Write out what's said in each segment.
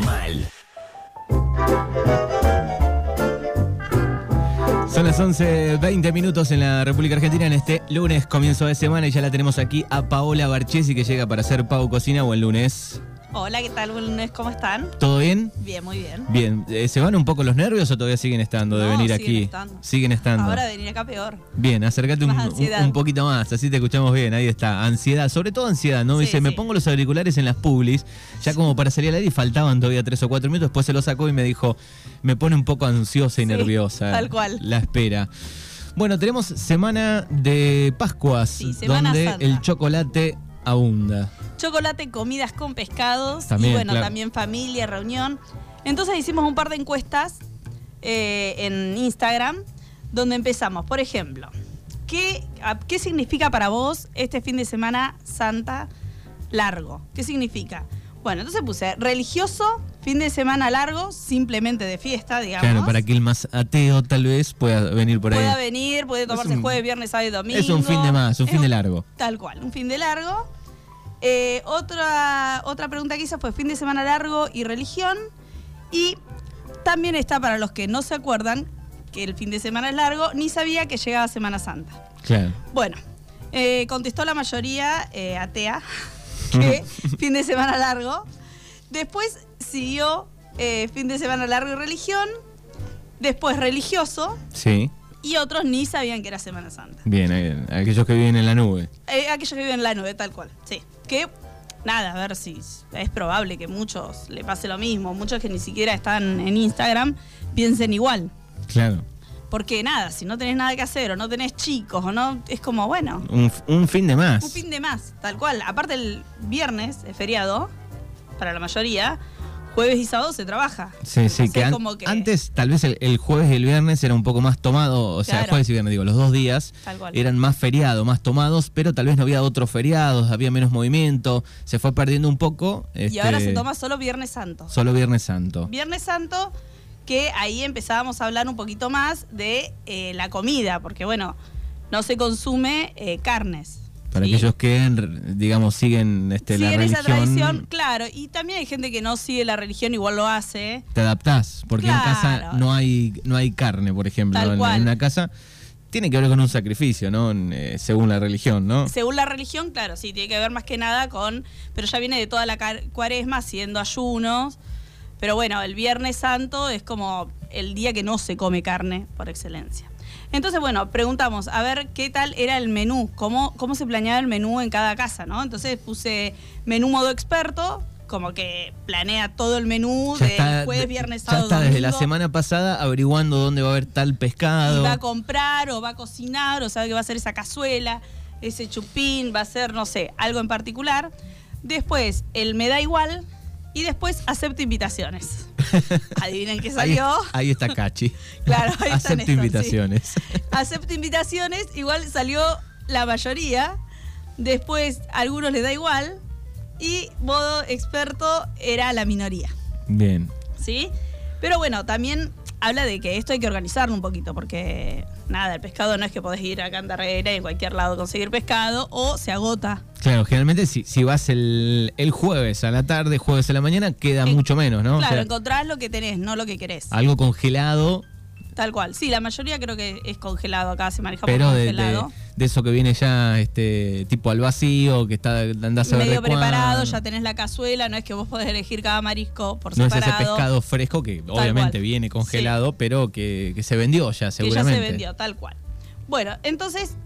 mal. Son las 11, 20 minutos en la República Argentina en este lunes, comienzo de semana, y ya la tenemos aquí a Paola Barchesi que llega para hacer Pau Cocina el lunes. Hola, ¿qué tal? ¿cómo están? ¿Todo bien? Bien, muy bien. Bien, Eh, ¿se van un poco los nervios o todavía siguen estando de No, venir siguen aquí? estando. Siguen estando. Ahora de venir acá peor. Bien, acércate un, poquito más, así te escuchamos bien, ahí está. Ansiedad, sobre todo ansiedad, ¿no? Sí, Dice, me pongo los auriculares en las publis, ya como para salir al aire y faltaban todavía tres o cuatro minutos, después se lo sacó y me dijo, me pone un poco ansiosa y Sí, nerviosa. tal cual. La espera. Bueno, tenemos semana de Pascuas, Semana donde Santa. el chocolate abunda. Chocolate, comidas con pescados También, y bueno, claro. también familia, reunión. Entonces hicimos un par de encuestas eh, en Instagram donde empezamos, por ejemplo, ¿qué, a- ¿qué significa para vos este fin de semana Santa largo? ¿Qué significa? Bueno, entonces puse religioso, fin de semana largo, simplemente de fiesta, digamos. Claro, para que el más ateo tal vez pueda venir por ahí. Pueda venir, puede tomarse un- jueves, viernes, sábado y domingo. es un fin de más, un Es fin de largo. Tal cual, un fin de largo. Eh, otra, otra pregunta que hice fue fin de semana largo y religión. Y también está para los que no se acuerdan que el fin de semana es largo, ni sabía que llegaba Semana Santa. Claro. Bueno, eh, contestó la mayoría eh, atea que fin de semana largo. Después siguió fin de semana largo y religión. Después religioso. Sí. Y otros ni sabían que era Semana Santa. Bien, eh, aquellos que viven en la nube. Eh, aquellos que viven en la nube, tal cual. Sí. Que, nada, a ver si es probable que muchos le pase lo mismo. Muchos que ni siquiera están en Instagram piensen igual. Claro. Porque nada, si no tenés nada que hacer o no tenés chicos o no, es como, bueno, Un, un fin de más. un fin de más, tal cual. Aparte el viernes es feriado, para la mayoría, jueves y sábado se trabaja. Sí, sí, Entonces, que, an- como que- antes tal vez el, el jueves y el viernes era un poco más tomado, o sea, Claro. jueves y viernes, digo, los dos días eran más feriados, más tomados, pero tal vez no había otros feriados, había menos movimiento, se fue perdiendo un poco. Y ahora este, se toma solo Viernes Santo. Solo Viernes Santo. Viernes Santo, que ahí empezábamos a hablar un poquito más de eh, la comida, porque bueno, no se consume eh, carnes. Para aquellos que, en- digamos, siguen este, la religión, esa tradición, claro, y también hay gente que no sigue la religión, igual lo hace. te adaptás, porque en casa no hay, no hay carne, por ejemplo, en, una casa. Tiene que ver con un sacrificio, ¿no? En, eh, según la religión, ¿no? Según la religión, claro, sí, tiene que ver más que nada con, pero ya viene de toda la cuaresma haciendo ayunos. Pero bueno, el Viernes Santo es como el día que no se come carne por excelencia. Entonces, bueno, preguntamos a ver qué tal era el menú, cómo, cómo se planeaba el menú en cada casa, ¿no? Entonces puse menú modo experto, como que planea todo el menú Ya de está, jueves, viernes, ya sábado, está desde la domingo. semana pasada averiguando dónde va a haber tal y pescado. va a comprar o va a cocinar o sabe que va a hacer esa cazuela, ese chupín, va a ser, no sé, algo en particular. Después, el me da igual y después acepto invitaciones. Adivinen qué salió. ahí está Cachi. Claro, ahí Acepto Néstor, sí. invitaciones. Acepto invitaciones, igual salió la mayoría. Después, a algunos les da igual. Y modo experto era la minoría. Bien. ¿sí? Pero bueno, también habla de que esto hay que organizarlo un poquito, porque nada, el pescado no es que podés ir a Cantarrera y en cualquier lado conseguir pescado, o se agota. Claro, generalmente si, si vas el, el jueves a la tarde, jueves a la mañana, queda Eh, mucho menos, ¿no? O claro, sea, encontrás lo que tenés, no lo que querés. algo congelado, Tal cual. Sí, la mayoría creo que es congelado, acá se maneja por pero de, de- congelado. De eso que viene ya este tipo al vacío, que está andás a Medio preparado, ya tenés la cazuela, no es que vos podés elegir cada marisco por No es separado. ese pescado fresco que obviamente cual. viene congelado, pero que, que se vendió ya que ya seguramente. se vendió, tal cual. Bueno, entonces,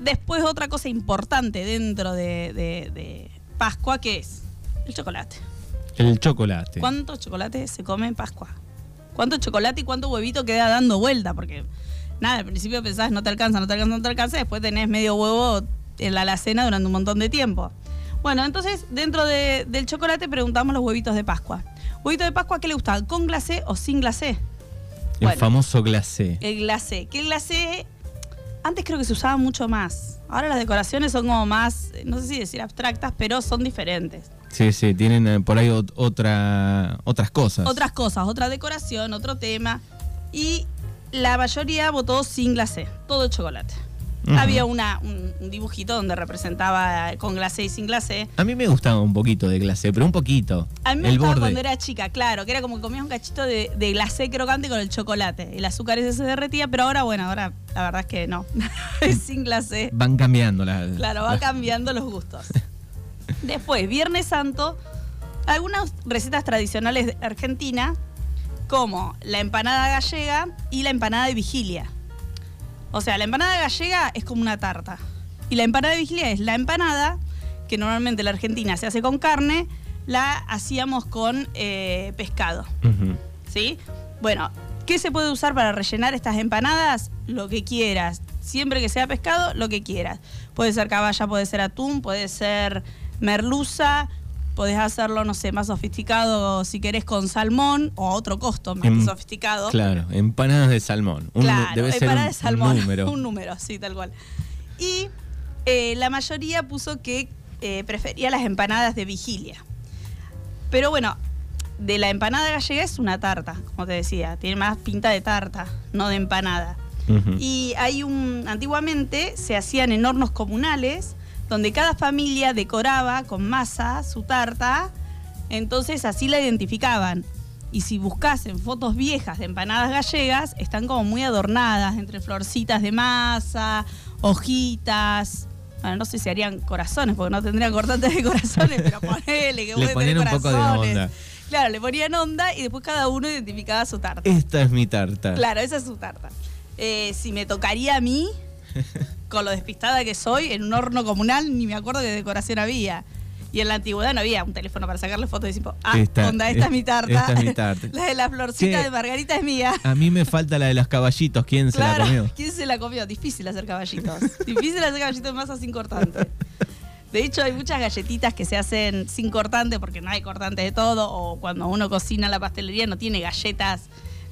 después otra cosa importante dentro de, de- de Pascua, que es el chocolate. El chocolate. ¿Cuánto chocolate se come en Pascua? ¿Cuánto chocolate y cuánto huevito queda dando vuelta? Porque, nada, al principio pensás, no te alcanza, no te alcanza, no te alcanza, después tenés medio huevo en la alacena durante un montón de tiempo. Bueno, entonces, dentro de- del chocolate preguntamos los huevitos de Pascua. ¿Huevito de Pascua qué le gusta? ¿Con glacé o sin glacé? El bueno. famoso glacé. El glacé. Que el glacé antes creo que se usaba mucho más. Ahora las decoraciones son como más, no sé si decir abstractas, pero son diferentes. Sí, sí, tienen eh, por ahí ot- otra, otras cosas. Otras cosas, otra decoración, otro tema. Y la mayoría votó sin glacé, todo chocolate. Había una, un, un dibujito donde representaba con glacé y sin glacé. A mí me gustaba un poquito de glacé, pero un poquito. A mí me el gustaba borde. cuando era chica, claro, que era como que comías un cachito de, de glacé crocante con el chocolate. El azúcar ese se derretía, pero ahora, bueno, ahora la verdad es que no. sin glacé. Van cambiando las. Claro, va las- cambiando los gustos. Después, Viernes Santo, algunas recetas tradicionales de Argentina, como la empanada gallega y la empanada de vigilia. O sea, la empanada gallega es como una tarta. Y la empanada de vigilia es la empanada, que normalmente en la Argentina se hace con carne, la hacíamos con eh, pescado. ¿sí? Bueno, ¿qué se puede usar para rellenar estas empanadas? Lo que quieras. Siempre que sea pescado, lo que quieras. Puede ser caballa, puede ser atún, puede ser merluza. Podés hacerlo, no sé, más sofisticado si querés con salmón o a otro costo más Em, sofisticado. Claro, empanadas de salmón. Un Claro, debe ser empanada un, de salmón. un número. Un número, sí, tal cual. Y eh, la mayoría puso que eh, prefería las empanadas de vigilia. Pero bueno, de la empanada gallega es una tarta, como te decía. Tiene más pinta de tarta, no de empanada. Y hay un. Antiguamente se hacían en hornos comunales, donde cada familia decoraba con masa su tarta. Entonces así la identificaban. Y si buscasen fotos viejas de empanadas gallegas, están como muy adornadas, entre florcitas de masa, hojitas. Bueno, no sé si harían corazones, porque no tendrían cortantes de corazones, pero ponele que Le puede tener un poco de corazones. onda. Claro, le ponían onda y después cada uno identificaba su tarta. Esta es mi tarta. Claro, esa es su tarta. Eh, si me tocaría a mí, con lo despistada que soy, en un horno comunal ni me acuerdo qué decoración había. Y en la antigüedad no había un teléfono para sacarle fotos y decir, ah, Esta- onda, esta es mi tarta. esta es mi tarta. la de la florcita Che. de Margarita es mía. A mí me falta la de los caballitos. ¿Quién se la comió? ¿quién se la comió? Difícil hacer caballitos. Difícil hacer caballitos de masa sin cortante. De hecho, hay muchas galletitas que se hacen sin cortante porque no hay cortante de todo. O cuando uno cocina en la pastelería no tiene galletas,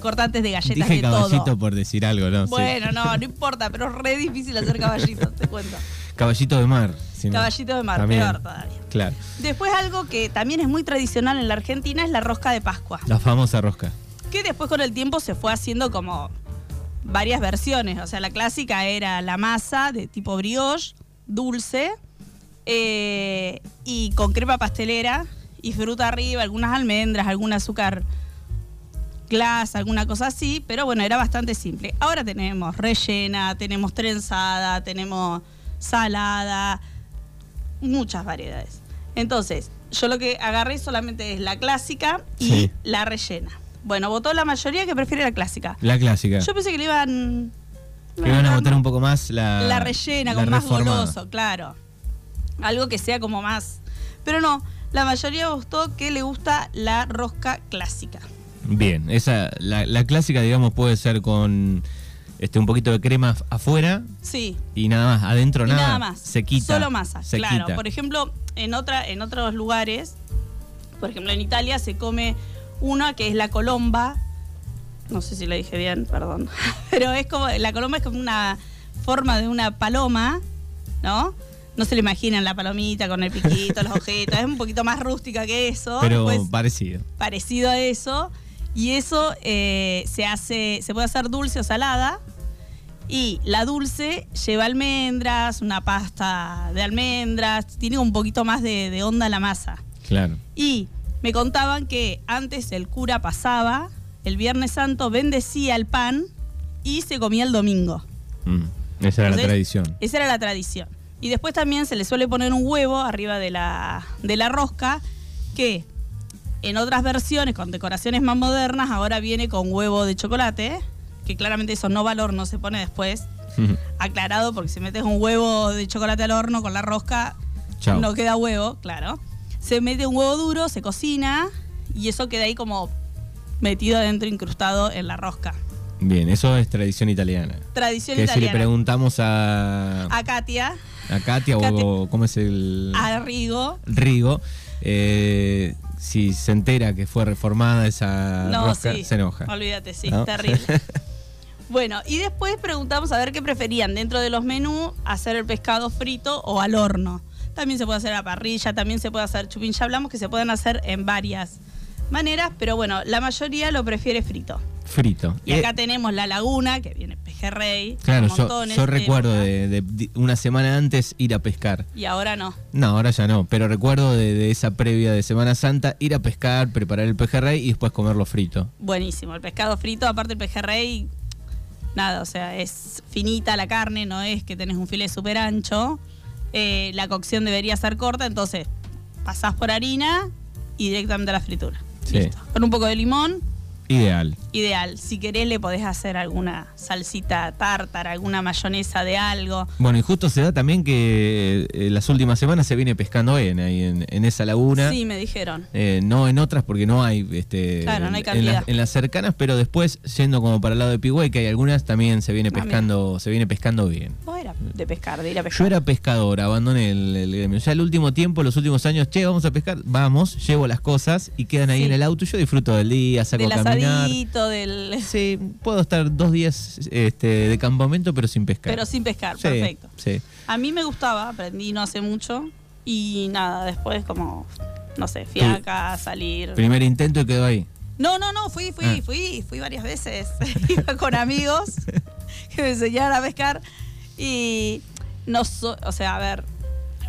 cortantes de galletas Dije de caballito todo. por decir algo, ¿no? Sí. Bueno, no, no importa, pero es re difícil hacer caballitos, te cuento. Caballito de mar. si no. Caballito de mar, También. peor todavía. Claro. Después algo que también es muy tradicional en la Argentina es la rosca de Pascua. La famosa rosca. Que después con el tiempo se fue haciendo como varias versiones. O sea, la clásica era la masa de tipo brioche, dulce, eh, y con crema pastelera y fruta arriba, algunas almendras, algún azúcar glass, alguna cosa así, pero bueno, era bastante simple. Ahora tenemos rellena, tenemos trenzada, tenemos salada, muchas variedades. Entonces, yo lo que agarré solamente es la clásica y Sí. la rellena. Bueno, votó la mayoría que prefiere la clásica. La clásica. Yo pensé que le iban... que van a votar un poco más la. La rellena, la como más goloso, claro. Algo que sea como más... Pero no, la mayoría gustó que le gusta la rosca clásica. Bien, esa, la, la clásica, digamos, puede ser con este un poquito de crema af- afuera Sí, y nada más. Adentro y nada. nada más. Se quita. Solo masa, se claro. quita. Por ejemplo, en, otra, en otros lugares, por ejemplo en Italia, se come una que es la colomba. No sé si lo dije bien, perdón. Pero es como, la colomba es como una forma de una paloma, ¿no? No se le imaginan la palomita con el piquito, los ojitos. Es un poquito más rústica que eso. Pero Después, parecido. parecido a eso. Y eso eh, se hace, se puede hacer dulce o salada. Y la dulce lleva almendras, una pasta de almendras, tiene un poquito más de, de onda la masa. Claro. Y me contaban que antes el cura pasaba, el Viernes Santo bendecía el pan y se comía el domingo. Mm, Esa era la tradición. Esa era la tradición. Y después también se le suele poner un huevo arriba de la, de la rosca, que en otras versiones, con decoraciones más modernas, ahora viene con huevo de chocolate, que claramente eso no va al horno, se pone después. Aclarado, porque si metes un huevo de chocolate al horno con la rosca, Chao. no queda huevo, claro. Se mete un huevo duro, se cocina y eso queda ahí como metido adentro, incrustado en la rosca. Bien, eso es tradición italiana. Tradición Que si le italiana. preguntamos a, a Katia, a Katia o Katia. cómo es el a Rigo, Rigo, eh, si se entera que fue reformada esa No, rosca, sí. se enoja. Olvídate, sí, ¿No? terrible. bueno, y después preguntamos a ver qué preferían dentro de los menús, hacer el pescado frito o al horno. También se puede hacer a la parrilla, también se puede hacer chupín. Ya hablamos que se pueden hacer en varias maneras, pero bueno, la mayoría lo prefiere frito. Frito. Y Eh, acá tenemos la laguna, que viene pescado pejerrey. Claro, yo, recuerdo de, una semana antes ir a pescar. Y ahora no. No, ahora ya no, pero recuerdo de, de esa previa de Semana Santa ir a pescar, preparar el pejerrey y después comerlo frito. Buenísimo. El pescado frito, aparte el pejerrey, nada, o sea, es finita la carne, no es que tenés un filete súper ancho. Eh, la cocción debería ser corta, entonces pasás por harina y directamente a la fritura. Sí. Listo. Con un poco de limón, Ideal. ideal. Si querés le podés hacer alguna salsita tártara, alguna mayonesa de algo. Bueno, y justo se da también que eh, las últimas semanas se viene pescando bien ahí en, en esa laguna. Sí, me dijeron. Eh, no en otras porque no hay, este, Claro, no hay en, en las, cantidad. en las cercanas, pero después yendo como para el lado de Pigüey, que hay algunas también se viene Ah, pescando, se viene pescando bien. Vos era de pescar, de ir a pescar. Yo era pescador, abandoné el, el gremio. Ya el último tiempo, los últimos años, che, vamos a pescar, vamos, llevo las cosas y quedan ahí Sí. en el auto. y Yo disfruto del día, saco del a caminar. asadito, del... Sí, puedo estar dos días este, de campamento, pero sin pescar. Pero sin pescar, Sí, perfecto. Sí. A mí me gustaba, aprendí no hace mucho y nada, después como, no sé, fui acá a salir. Primer intento y quedó ahí. No, no, no, fui, fui, Ah. fui, fui varias veces. Iba con amigos que me enseñaron a pescar y no so- o sea, a ver,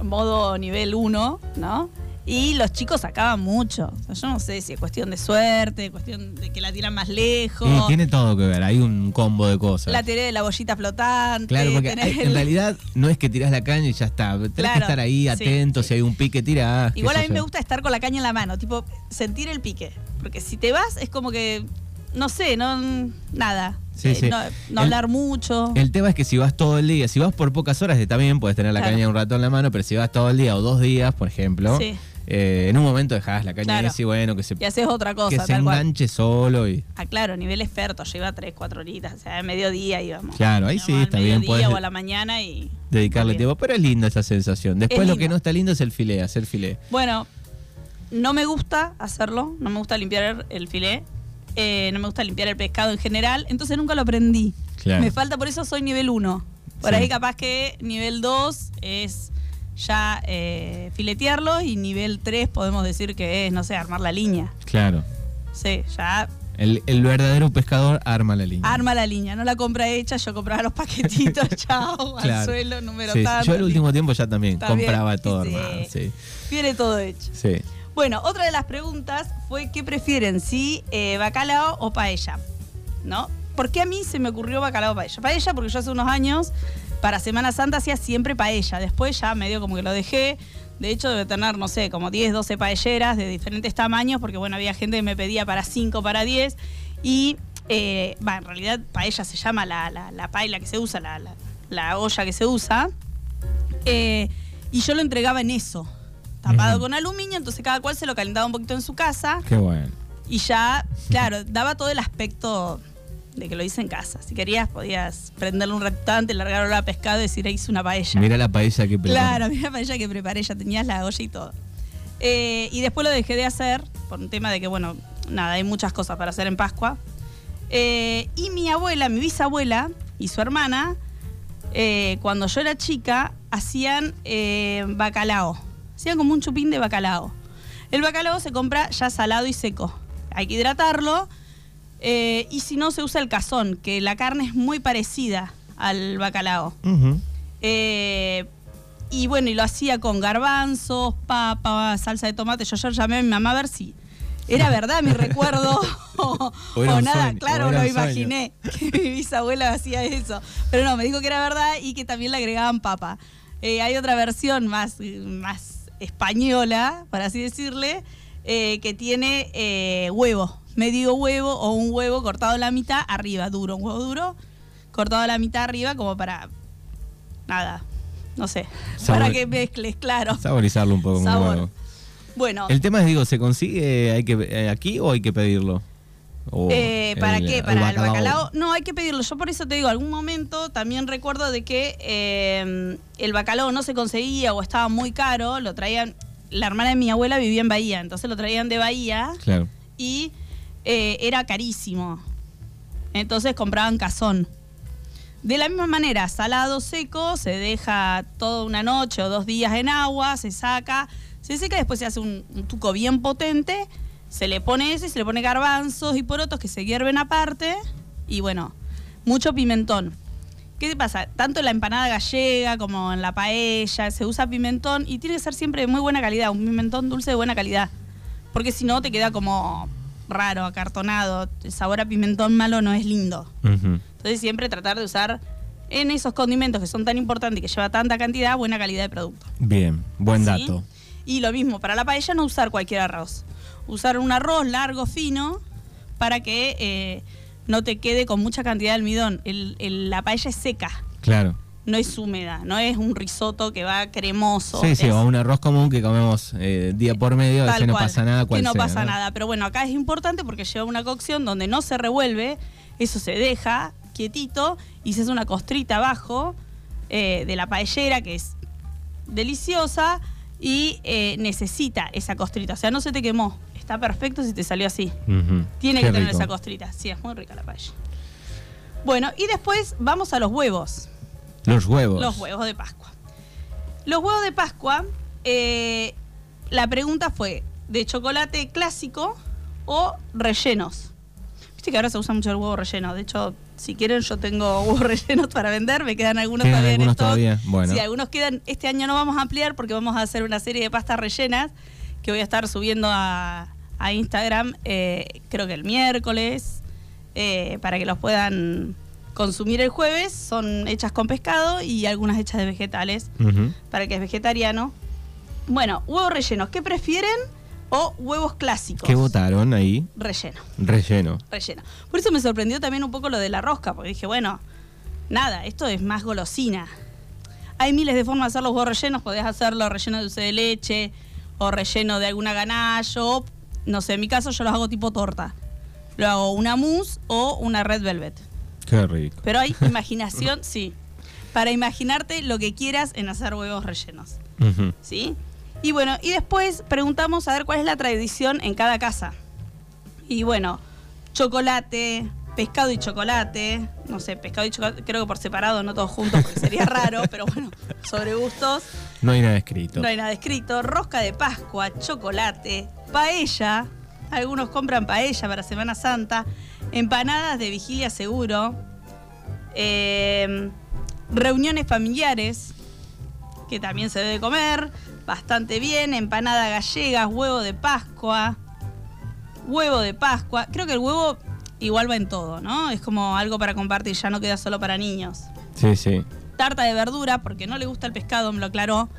modo nivel 1, ¿no? Y los chicos sacaban mucho. O sea, yo no sé si es cuestión de suerte, cuestión de que la tiran más lejos. Y tiene todo que ver, hay un combo de cosas. La tiré de la bollita flotante. Claro, porque tenés hay- en el- realidad no es que tirás la caña y ya está. Tenés que estar ahí atento, sí. si hay un pique, tirás. qué Igual a mí yo. me gusta estar con la caña en la mano, tipo sentir el pique. Porque si te vas es como que, no sé, no nada. Sí, Eh, sí. No, no El- hablar mucho. El tema es que si vas todo el día, si vas por pocas horas, está bien, puedes tener la Claro. caña un rato en la mano, pero si vas todo el día o dos días, por ejemplo, Sí. eh, en un momento dejás la caña Claro. así, bueno, que se, y haces otra cosa, que se cual. enganche solo y. Ah, claro, nivel experto, lleva 3, 4 horitas, o sea, de mediodía íbamos. Claro, ahí Íbamos sí, está bien, mediodía podés o a la mañana y... dedicarle tiempo. Pero es linda esa sensación. Después lo que no está lindo es el filé, hacer filé. Bueno, no me gusta hacerlo, no me gusta limpiar el filé, eh, no me gusta limpiar el pescado en general, entonces nunca lo aprendí. Claro. Me falta, por eso soy nivel 1. Por Sí. ahí capaz que nivel 2 es ya eh, filetearlo y nivel 3 podemos decir que es, no sé, armar la línea. Claro. Sí, ya El, el verdadero pescador arma la línea. arma la línea, no la compra hecha, yo compraba los paquetitos, chao, al suelo, número Sí. Yo el último tiempo ya también También. compraba todo Sí. armado. Sí. Viene todo hecho. sí. Bueno, otra de las preguntas fue qué prefieren, si eh, bacalao o paella, ¿no? ¿Por qué a mí se me ocurrió bacalao o paella? Paella porque yo hace unos años, para Semana Santa, hacía siempre paella. Después ya medio como que lo dejé. De hecho, debe tener, no sé, como 10, 12 paelleras de diferentes tamaños, porque bueno, había gente que me pedía para 5, para 10. Y, eh, en realidad paella se llama la, la, la paila que se usa, la olla que se usa. Eh, y yo lo entregaba en eso, tapado con aluminio, entonces cada cual se lo calentaba un poquito en su casa Qué bueno. y ya, claro, daba todo el aspecto de que lo hice en casa. Si querías, podías prenderle un ratito antes, largarlo a pescado y decir, ahí hice una paella. Mira la paella que preparó. Claro, mira la paella que preparé, ya tenías la olla y todo. Eh, y después lo dejé de hacer por un tema de que, bueno, nada, hay muchas cosas para hacer en Pascua. Eh, y mi abuela, mi bisabuela y su hermana, eh, cuando yo era chica, hacían bacalao. Hacían como un chupín de bacalao. El bacalao se compra ya salado y seco. Hay que hidratarlo. eh, y si no, se usa el cazón, que la carne es muy parecida al bacalao. Eh, y bueno, y lo hacía con garbanzos, papa, salsa de tomate. Yo ayer llamé a mi mamá a ver si era verdad mi recuerdo o, nada. sueño, claro, lo imaginé que mi bisabuela hacía eso. Pero no, me dijo que era verdad y que también le agregaban papa. Eh, hay otra versión más, más española, por así decirle, eh, que tiene eh, huevo, medio huevo o un huevo cortado a la mitad arriba, duro, un huevo duro, cortado a la mitad arriba como para, nada, no sé, Sabor- para que mezcles, claro. Saborizarlo un poco Sabor. Bueno, El tema es, digo, ¿se consigue hay que, eh, aquí o hay que pedirlo? O Eh, ¿Para el- qué? el Para el bacalao. No, hay que pedirlo. Yo por eso te digo, algún momento también recuerdo de que eh, el bacalao no se conseguía o estaba muy caro, lo traían, la hermana de mi abuela vivía en Bahía, entonces lo traían de Bahía Claro. y eh, era carísimo. Entonces compraban cazón. De la misma manera, salado seco, se deja toda una noche o dos días en agua, se saca, se seca, después se hace un, un tuco bien potente, se le pone eso y se le pone garbanzos y porotos que se hierven aparte. Y bueno, mucho pimentón. ¿Qué pasa? Tanto en la empanada gallega como en la paella se usa pimentón y tiene que ser siempre de muy buena calidad, un pimentón dulce de buena calidad. Porque si no te queda como raro, acartonado. El sabor a pimentón malo no es lindo. Entonces siempre tratar de usar en esos condimentos que son tan importantes y que lleva tanta cantidad, buena calidad de producto. Bien, buen ¿Sí? dato. Y lo mismo, para la paella no usar cualquier arroz. Usar un arroz largo, fino, para que eh, no te quede con mucha cantidad de almidón. El- el- la paella es seca, Claro. no es húmeda, no es un risotto que va cremoso. Sí, sí, o un arroz común que comemos eh, día por medio, veces no pasa nada. cual Que no sea, pasa nada. Pero bueno, acá es importante porque lleva una cocción donde no se revuelve, eso se deja quietito y se hace una costrita abajo eh, de la paellera que es deliciosa y eh, necesita esa costrita. O sea, no se te quemó. Está perfecto si te salió así. Tiene Qué que tener rico. esa costrita. Sí, es muy rica la paella. Bueno, y después vamos a los huevos. Los huevos. Los huevos de Pascua. Los huevos de Pascua, eh, la pregunta fue, ¿de chocolate clásico o rellenos? Viste que ahora se usa mucho el huevo relleno. De hecho, si quieren, yo tengo huevos rellenos para vender. Me quedan algunos ¿Quedan todavía en algunos stock. todavía? Bueno. Sí, algunos quedan. Este año no vamos a ampliar porque vamos a hacer una serie de pastas rellenas que voy a estar subiendo a, a Instagram, eh, creo que el miércoles, eh, para que los puedan consumir el jueves. Son hechas con pescado y algunas hechas de vegetales, para el que es vegetariano. Bueno, huevos rellenos, ¿qué prefieren? O huevos clásicos. ¿Qué votaron ahí? Relleno, Relleno. relleno. Por eso me sorprendió también un poco lo de la rosca, porque dije, bueno, nada, esto es más golosina. Hay miles de formas de hacer los huevos rellenos, podés hacerlo relleno de dulce de leche o relleno de alguna ganache o, no sé, en mi caso yo los hago tipo torta. Lo hago una mousse o una red velvet. Qué rico. Pero hay imaginación, sí. Para imaginarte lo que quieras en hacer huevos rellenos. ¿Sí? Y bueno, y después preguntamos a ver cuál es la tradición en cada casa. Y bueno, chocolate, pescado y chocolate. No sé, pescado y chocolate, creo que por separado, no todos juntos, porque sería raro, pero bueno, sobre gustos. No hay nada escrito. No hay nada escrito. Rosca de Pascua, chocolate, paella. Algunos compran paella para Semana Santa. Empanadas de vigilia seguro. eh, reuniones familiares, que también se debe comer. Bastante bien. Empanada gallega, huevo de Pascua. Huevo de Pascua. Creo que el huevo igual va en todo, ¿no? Es como algo para compartir, ya no queda solo para niños Sí, sí. Tarta de verdura porque no le gusta el pescado, me lo aclaró.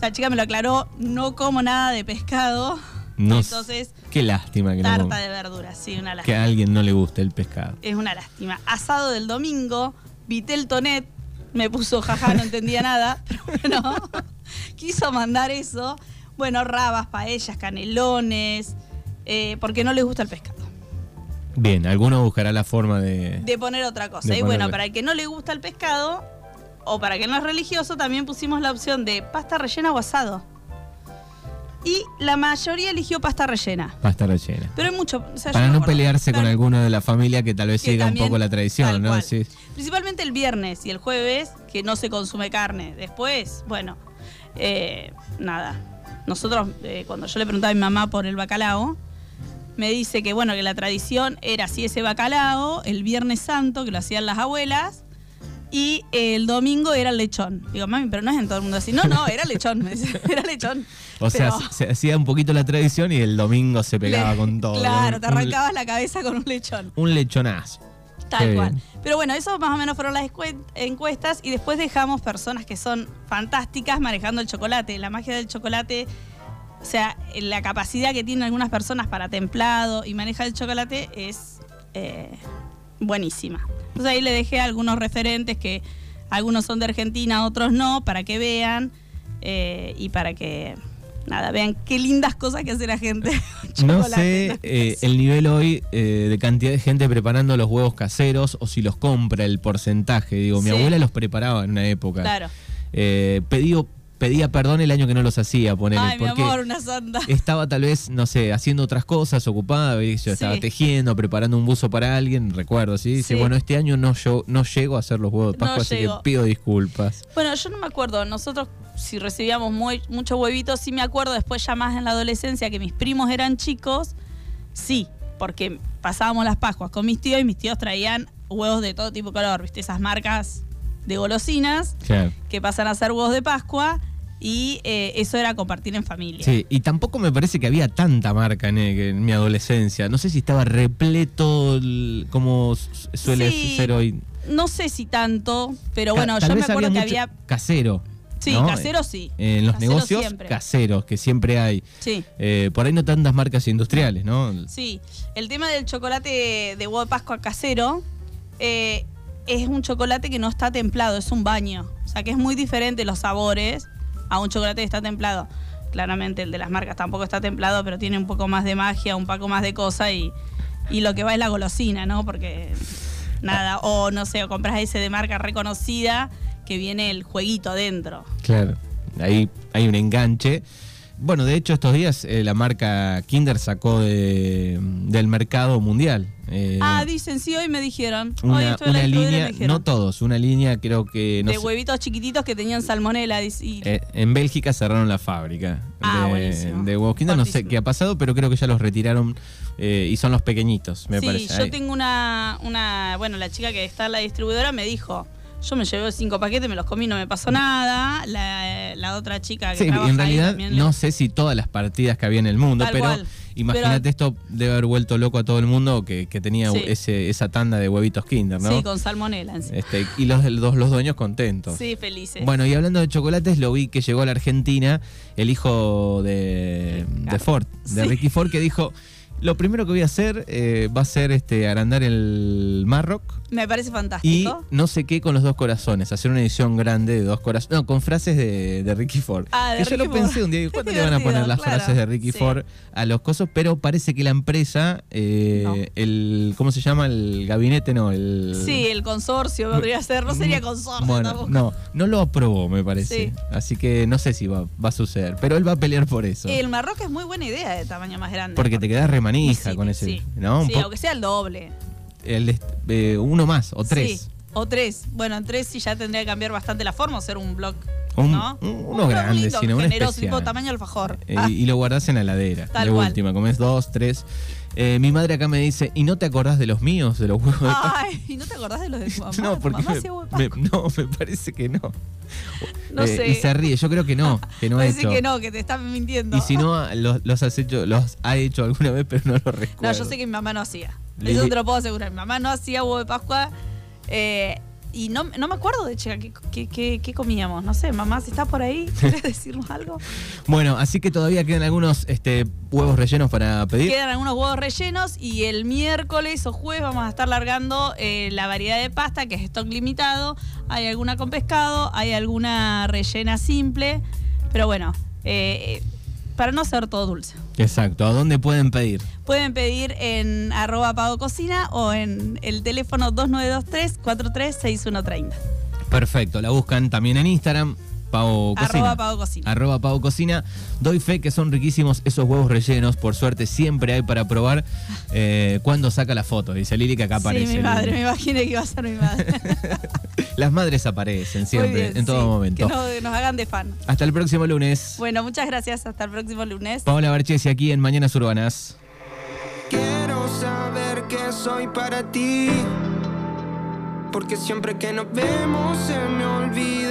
La chica me lo aclaró, no como nada de pescado. No, Entonces, qué lástima que, no- tarta de verdura, sí, una que lástima. a alguien no le guste el pescado. Es una lástima. Asado del domingo, Vitel Tonet, me puso jaja, no entendía nada, pero bueno, quiso mandar eso. Bueno, rabas, paellas, canelones, eh, porque no les gusta el pescado. Bien, alguno buscará la forma de... de poner otra cosa. Y bueno, para el que no le gusta el pescado o para que no es religioso, también pusimos la opción de pasta rellena o asado. Y la mayoría eligió pasta rellena. Pasta rellena. Pero hay mucho. o sea, yo Para no pelearse con alguno de la familia que tal vez que siga un poco la tradición, ¿no? Sí. Principalmente el viernes y el jueves, que no se consume carne. Después, bueno, eh, nada. Nosotros, eh, cuando yo le preguntaba a mi mamá por el bacalao, me dice que bueno, que la tradición era así ese bacalao, el viernes santo, que lo hacían las abuelas, y el domingo era lechón. Digo, mami, pero no es en todo el mundo así. No, no, era lechón, me dice, era lechón. O sea, se, se hacía un poquito la tradición y el domingo se pegaba Le- con todo. Claro, te arrancabas la cabeza con un lechón. Un, lechonazo. Tal Qué cual. bien. Pero bueno, eso más o menos fueron las encuestas y después dejamos personas que son fantásticas manejando el chocolate. La magia del chocolate, o sea, la capacidad que tienen algunas personas para templado y manejar el chocolate es eh, buenísima. Entonces ahí le dejé algunos referentes que algunos son de Argentina, otros no, para que vean eh, y para que, nada, vean qué lindas cosas que hace la gente. No sé eh, el nivel hoy eh, de cantidad de gente preparando los huevos caseros o si los compra, el porcentaje. Digo, mi Sí. abuela los preparaba en una época. Claro. Eh, pedí- pedía perdón el año que no los hacía, ponele, Ay, mi porque amor, una santa. estaba tal vez, no sé, haciendo otras cosas, ocupada, yo estaba tejiendo, preparando un buzo para alguien, recuerdo, ¿sí? Dice, Sí. bueno, este año no, yo, no llego a hacer los huevos de No Pascua, así que pido disculpas. Bueno, yo no me acuerdo. Nosotros, si recibíamos muy, muchos huevitos, sí me acuerdo después, ya más en la adolescencia, que mis primos eran chicos. Sí, porque pasábamos las Pascuas con mis tíos y mis tíos traían huevos de todo tipo de color, ¿viste? Esas marcas de golosinas Claro. que pasan a ser huevos de Pascua y eh, eso era compartir en familia. Sí, y tampoco me parece que había tanta marca en, en mi adolescencia. No sé si estaba repleto el- como suele Sí, ser hoy. No sé si tanto, pero bueno, yo me acuerdo que había... casero. Sí, ¿no? casero sí. En los Casero negocios siempre. caseros, que siempre hay. Sí. Eh, por ahí no tantas marcas industriales, ¿no? Sí, el tema del chocolate de huevo de Pascua casero eh, es un chocolate que no está templado, es un baño. O sea que es muy diferente los sabores a un chocolate que está templado. Claramente el de las marcas tampoco está templado, pero tiene un poco más de magia, un poco más de cosa y, y lo que va es la golosina, ¿no? Porque nada, o no sé, o compras ese de marca reconocida que viene el jueguito adentro. Claro, ahí hay un enganche. Bueno, de hecho estos días eh, la marca Kinder sacó de- del mercado mundial. eh, ah, dicen, sí, hoy me dijeron. hoy una, en la una línea, me dijeron. no todos, una línea creo que... no de sé, huevitos chiquititos que tenían salmonela. y- eh, en Bélgica cerraron la fábrica Ah, de, huevos Kinder. No sé qué ha pasado, pero creo que ya los retiraron eh, y son los pequeñitos, me sí, parece. yo Ahí. tengo una, una, bueno, la chica que está en la distribuidora me dijo, yo me llevé cinco paquetes, me los comí, no me pasó nada. La, la otra chica que Sí, trabaja en ahí realidad también no le- sé si todas las partidas que había en el mundo, Tal pero imagínate esto debe haber vuelto loco a todo el mundo que, que tenía Sí. ese, esa tanda de huevitos Kinder, ¿no? Sí, con salmonela. Este, y los, los, los dueños contentos. Sí, felices. Bueno, y hablando de chocolates, lo vi que llegó a la Argentina el hijo de, de Ford, de Sí. Ricky Ford, que dijo, lo primero que voy a hacer eh, va a ser este, agrandar el Marrock me parece y fantástico. no sé qué con los dos corazones, hacer una edición grande de dos corazones, no, con frases de, de Ricky Ford. Ah, de que yo lo pensé un día, ¿cuándo le van a poner las claro. frases de Ricky Sí. Ford a los cosos? Pero parece que la empresa, eh, No. el, ¿cómo se llama? El gabinete, no, el... Sí, el consorcio podría ser, no sería consorcio Bueno, tampoco. no, no lo aprobó, me parece. Sí. Así que no sé si va, va a suceder. Pero él va a pelear por eso. El Marroque es muy buena idea de tamaño más grande. porque te quedas remanija Sí, con ese. sí. ¿no? Sí, aunque sea el doble. El eh, uno más o tres. Sí, o tres. Bueno, en tres sí ya tendría que cambiar bastante la forma o ser un blog. Un- ¿no? un- uno grande, sino uno generoso, tipo tamaño alfajor. Eh, Ah, Y lo guardás en la heladera. Tal cual. última, comes dos, tres. Eh, mi madre acá me dice, ¿y no te acordás de los míos, de los huevos de Pascua?" Ay, ¿y no te acordás de los de tu mamá? No, Tu porque mamá me- no, parece que no. No Eh, sé. Y se ríe, yo creo que no, que no Parece hecho. que no, que te están mintiendo. Y si no, los, los has hecho, los ha hecho alguna vez, pero no lo recuerdo. No, yo sé que mi mamá no hacía. Eso te lo puedo asegurar. Mi mamá no hacía huevo de Pascua. eh, y no, no me acuerdo de chica qué, comíamos. No sé, mamá, si estás por ahí, ¿quieres decirnos algo? Bueno, así que todavía quedan algunos este, huevos rellenos para pedir. Quedan algunos huevos rellenos y el miércoles o jueves vamos a estar largando eh, la variedad de pasta que es stock limitado. Hay alguna con pescado, hay alguna rellena simple, pero bueno, eh, para no ser todo dulce. Exacto, ¿a dónde pueden pedir? Pueden pedir en arroba pago cocina o en el teléfono 2923-436130. Perfecto, la buscan también en Instagram, Pau Cocina. Arroba Pau Cocina. Arroba Pau Cocina. Doy fe que son riquísimos esos huevos rellenos. Por suerte siempre hay para probar eh, cuando saca la foto. Dice Lili que acá aparece. Sí, mi madre, me imaginé que iba a ser mi madre. Las madres aparecen siempre, bien, en todo sí, momento. Que no- nos hagan de fan. Hasta el próximo lunes. Bueno, muchas gracias. Hasta el próximo lunes. Paola Barchesi aquí en Mañanas Urbanas. Quiero saber que soy para ti. Porque siempre que nos vemos se me olvida.